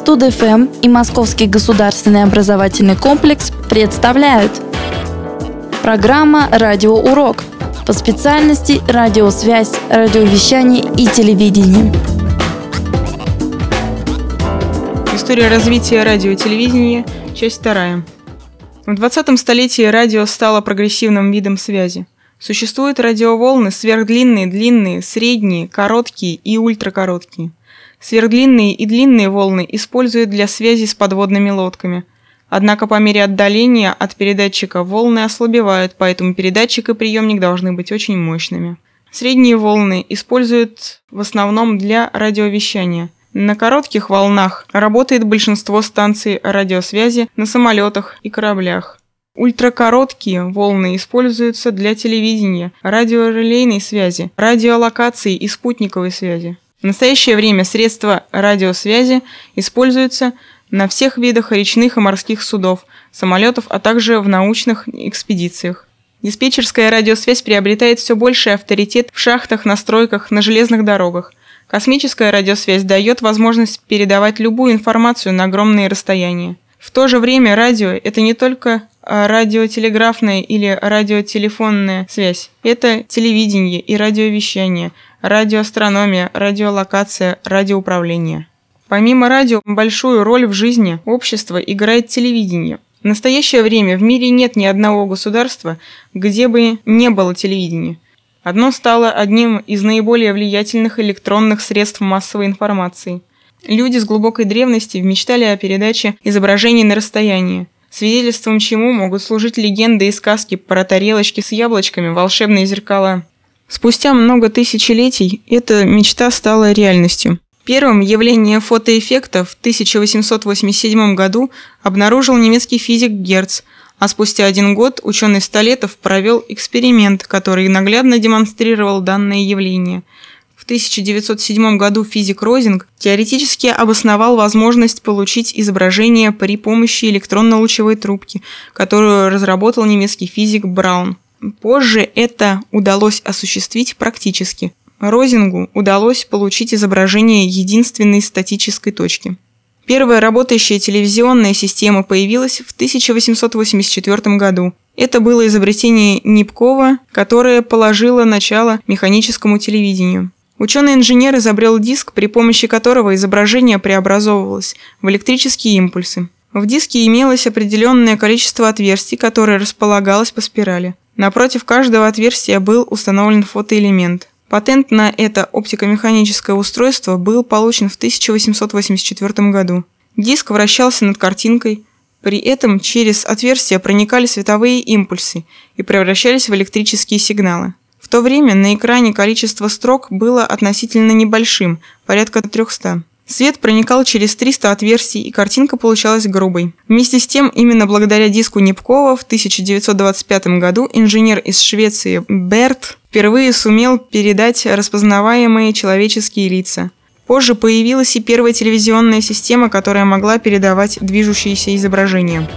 Студ-ФМ и Московский государственный образовательный комплекс представляют Программа «Радиоурок» по специальности радиосвязь, радиовещание и телевидение. История развития радио и телевидения, часть вторая. В 20 столетии радио стало прогрессивным видом связи. Существуют радиоволны сверхдлинные, длинные, средние, короткие и ультракороткие. Сверхдлинные и длинные волны используют для связи с подводными лодками. Однако по мере отдаления от передатчика волны ослабевают, поэтому передатчик и приемник должны быть очень мощными. Средние волны используют в основном для радиовещания. На коротких волнах работает большинство станций радиосвязи на самолетах и кораблях. Ультракороткие волны используются для телевидения, радиорелейной связи, радиолокации и спутниковой связи. В настоящее время средства радиосвязи используются на всех видах речных и морских судов, самолетов, а также в научных экспедициях. Диспетчерская радиосвязь приобретает все больший авторитет в шахтах, на стройках, на железных дорогах. Космическая радиосвязь дает возможность передавать любую информацию на огромные расстояния. В то же время радио – это не только радиотелеграфная или радиотелефонная связь. Это телевидение и радиовещание, радиоастрономия, радиолокация, радиоуправление. Помимо радио, большую роль в жизни общества играет телевидение. В настоящее время в мире нет ни одного государства, где бы не было телевидения. Одно стало одним из наиболее влиятельных электронных средств массовой информации. Люди с глубокой древности мечтали о передаче изображений на расстоянии – свидетельством чему могут служить легенды и сказки про тарелочки с яблочками, волшебные зеркала. Спустя много тысячелетий эта мечта стала реальностью. Первым явление фотоэффекта в 1887 году обнаружил немецкий физик Герц, а спустя один год ученый Столетов провел эксперимент, который наглядно демонстрировал данное явление – 1907 году физик Розинг теоретически обосновал возможность получить изображение при помощи электронно-лучевой трубки, которую разработал немецкий физик Браун. Позже это удалось осуществить практически. Розингу удалось получить изображение единственной статической точки. Первая работающая телевизионная система появилась в 1884 году. Это было изобретение Нипкова, которое положило начало механическому телевидению. Ученый-инженер изобрел диск, при помощи которого изображение преобразовывалось в электрические импульсы. В диске имелось определенное количество отверстий, которое располагалось по спирали. Напротив каждого отверстия был установлен фотоэлемент. Патент на это оптико-механическое устройство был получен в 1884 году. Диск вращался над картинкой, при этом через отверстия проникали световые импульсы и превращались в электрические сигналы то время на экране количество строк было относительно небольшим, порядка 300. Свет проникал через 300 отверстий, и картинка получалась грубой. Вместе с тем, именно благодаря диску Непкова в 1925 году инженер из Швеции Берт впервые сумел передать распознаваемые человеческие лица. Позже появилась и первая телевизионная система, которая могла передавать движущиеся изображения.